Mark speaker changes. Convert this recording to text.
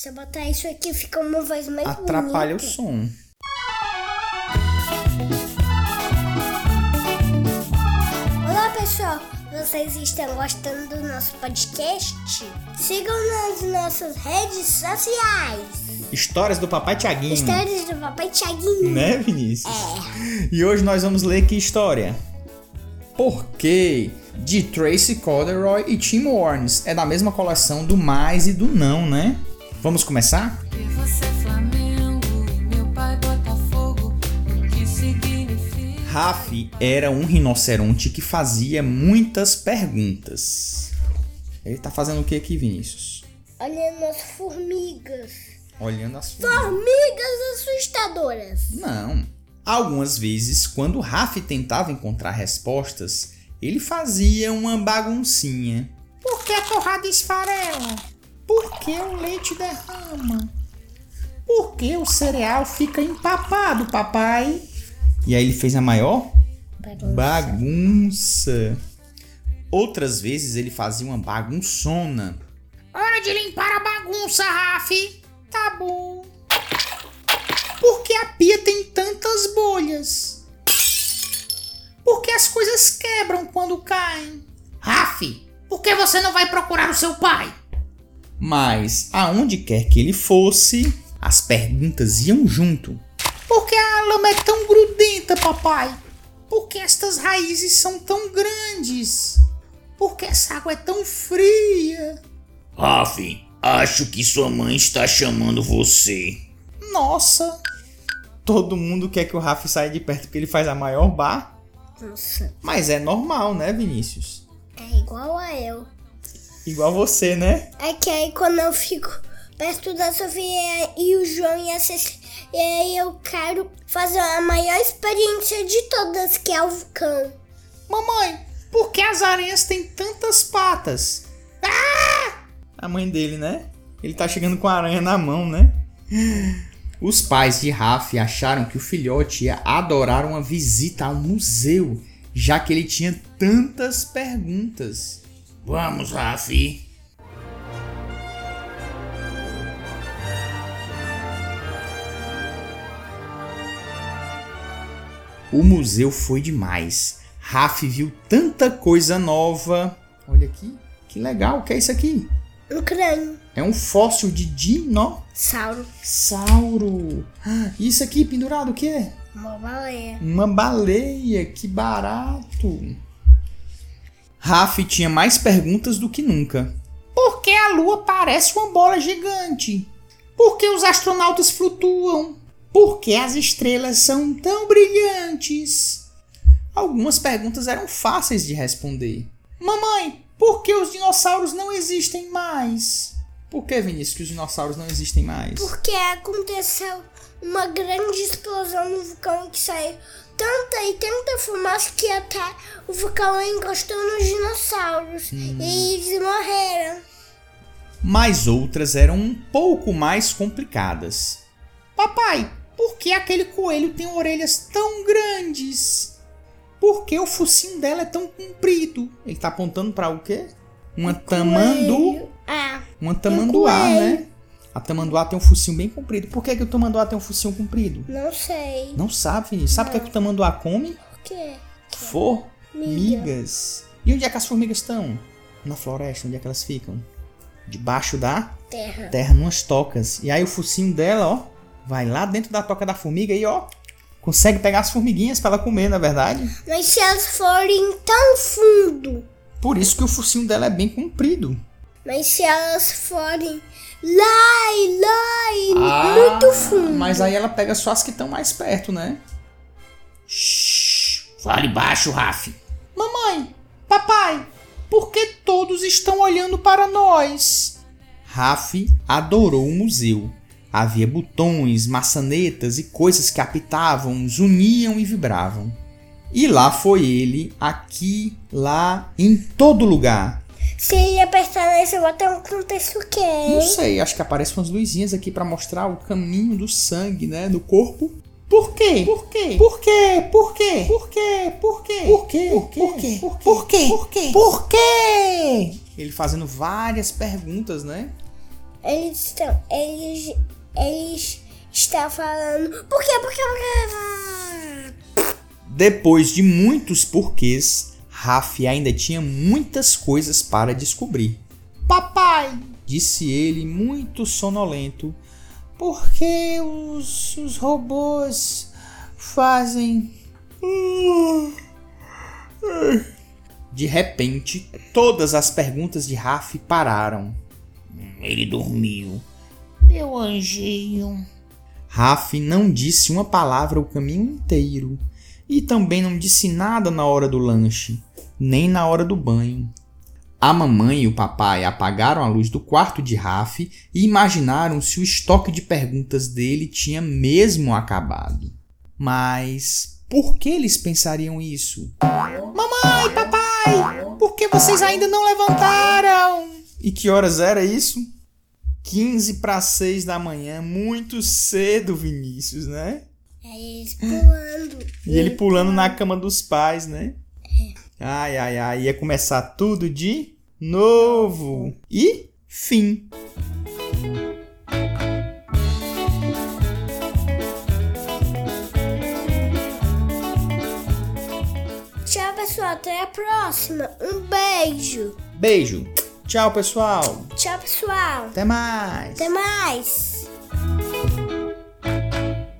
Speaker 1: Se eu botar isso aqui, fica uma voz mais
Speaker 2: Atrapalha
Speaker 1: bonita.
Speaker 2: o som.
Speaker 1: Olá, pessoal. Vocês estão gostando do nosso podcast? Sigam nas nossas redes sociais.
Speaker 2: Histórias do Papai Tiaguinho.
Speaker 1: Histórias do Papai Tiaguinho.
Speaker 2: Né, Vinícius?
Speaker 1: É.
Speaker 2: E hoje nós vamos ler que história? Por quê? De Tracy Corderoy e Tim Warnes. É da mesma coleção do mais e do não, né? Vamos começar?
Speaker 3: E você é Flamengo e meu pai Botafogo. O que significa?
Speaker 2: Raf era um rinoceronte que fazia muitas perguntas. Ele tá fazendo o que aqui, Vinícius?
Speaker 1: Olhando as formigas.
Speaker 2: Olhando as formigas.
Speaker 1: Formigas assustadoras.
Speaker 2: Não. Algumas vezes, quando Raf tentava encontrar respostas, ele fazia uma baguncinha. Por que a torrada esfarela? Por que o leite derrama? Por que o cereal fica empapado, papai? E aí ele fez a maior bagunça. Outras vezes ele fazia uma bagunçona. Hora de limpar a bagunça, Raf. Tá bom. Por que a pia tem tantas bolhas? Por que as coisas quebram quando caem? Raf, por que você não vai procurar o seu pai? Mas, aonde quer que ele fosse, as perguntas iam junto. Por que a lama é tão grudenta, papai? Por que estas raízes são tão grandes? Por que essa água é tão fria?
Speaker 4: Raf, acho que sua mãe está chamando você.
Speaker 2: Nossa! Todo mundo quer que o Raf saia de perto porque ele faz a maior bar.
Speaker 1: Nossa,
Speaker 2: Mas é normal, né, Vinícius?
Speaker 1: é igual a eu.
Speaker 2: Igual você, né?
Speaker 1: É que aí quando eu fico perto da Sofia e o João e a Cecília, e aí eu quero fazer a maior experiência de todas, que é o vulcão.
Speaker 2: Mamãe, por que as aranhas têm tantas patas? Ah! A mãe dele, né? Ele tá chegando com a aranha na mão, né? Os pais de Raf acharam que o filhote ia adorar uma visita ao museu, já que ele tinha tantas perguntas.
Speaker 4: Vamos, Raf.
Speaker 2: O museu foi demais. Raf viu tanta coisa nova. Olha aqui, que legal, o que é isso aqui?
Speaker 1: Um crânio.
Speaker 2: É um fóssil de dinossauro.
Speaker 1: Sauro.
Speaker 2: Ah, Isso aqui pendurado o que é?
Speaker 1: Uma baleia.
Speaker 2: Uma baleia, que barato. Raf tinha mais perguntas do que nunca. Por que a lua parece uma bola gigante? Por que os astronautas flutuam? Por que as estrelas são tão brilhantes? Algumas perguntas eram fáceis de responder. Mamãe, por que os dinossauros não existem mais? Por que, Vinícius, que os dinossauros não existem mais?
Speaker 1: Porque aconteceu uma grande explosão no vulcão que saiu tanta e tanta fumaça que até o vulcão encostou nos dinossauros. E eles morreram.
Speaker 2: mas outras eram um pouco mais complicadas. Papai, por que aquele coelho tem orelhas tão grandes? Por que o focinho dela é tão comprido? Ele tá apontando para o quê? Uma tamandu,
Speaker 1: Ah,
Speaker 2: uma tamanduá,
Speaker 1: coelho.
Speaker 2: né? A tamanduá tem um focinho bem comprido. Por que, que o tamanduá tem um focinho comprido?
Speaker 1: não sei.
Speaker 2: Não sabe, Vinícius. Sabe o que, é que o tamanduá come?
Speaker 1: Por quê?
Speaker 2: Formigas. E onde é que as formigas estão? Na floresta, onde é que elas ficam? Debaixo da
Speaker 1: Terra.
Speaker 2: terra numas tocas. E aí o focinho dela, ó, vai lá dentro da toca da formiga e ó, consegue pegar as formiguinhas pra ela comer, na verdade.
Speaker 1: Mas se elas forem tão fundo,
Speaker 2: Por isso que o focinho dela é bem comprido.
Speaker 1: mas se elas forem lá e lá e muito fundo.
Speaker 2: Ah, Mas aí ela pega só as que estão mais perto, né?
Speaker 4: Shhh, fale baixo, Raf.
Speaker 2: Mamãe, papai, por que todos estão olhando para nós? Raf adorou o museu. Havia botões, maçanetas e coisas que apitavam, zuniam e vibravam. E lá foi ele, aqui, lá, em todo lugar.
Speaker 1: Se ele apertar nesse botão, acontece o
Speaker 2: Não
Speaker 1: quê?
Speaker 2: sei, acho que aparecem umas luzinhas aqui pra mostrar o caminho do sangue, né, do corpo. Por quê? Por quê? Por quê? Por quê? Por quê? Por quê? Por quê? Por quê? Por quê? Por quê? Por quê? Por quê? Ele fazendo várias perguntas, né?
Speaker 1: eles estão. Eles. Eles estão falando. Por quê? Por quê? Por quê?
Speaker 2: Depois de muitos porquês, Raf ainda tinha muitas coisas para descobrir. Papai, disse ele muito sonolento, por que os, os robôs fazem. De repente, todas as perguntas de Raf pararam.
Speaker 4: Ele dormiu. Meu anjinho.
Speaker 2: Raf não disse uma palavra o caminho inteiro e também não disse nada na hora do lanche, nem na hora do banho. A mamãe e o papai apagaram a luz do quarto de Raf e imaginaram se o estoque de perguntas dele tinha mesmo acabado. Mas por que eles pensariam isso? Mamãe, papai, por que vocês ainda não levantaram? E que horas era isso? 15 para 6 da manhã, muito cedo, Vinícius, né?
Speaker 1: É eles pulando.
Speaker 2: E ele pulando na cama dos pais, né? Ai, ai, ai, ia começar tudo de novo. E fim.
Speaker 1: Tchau, pessoal. Até a próxima. Um beijo.
Speaker 2: Beijo. Tchau, pessoal.
Speaker 1: Tchau, pessoal.
Speaker 2: Até mais.
Speaker 1: Até mais.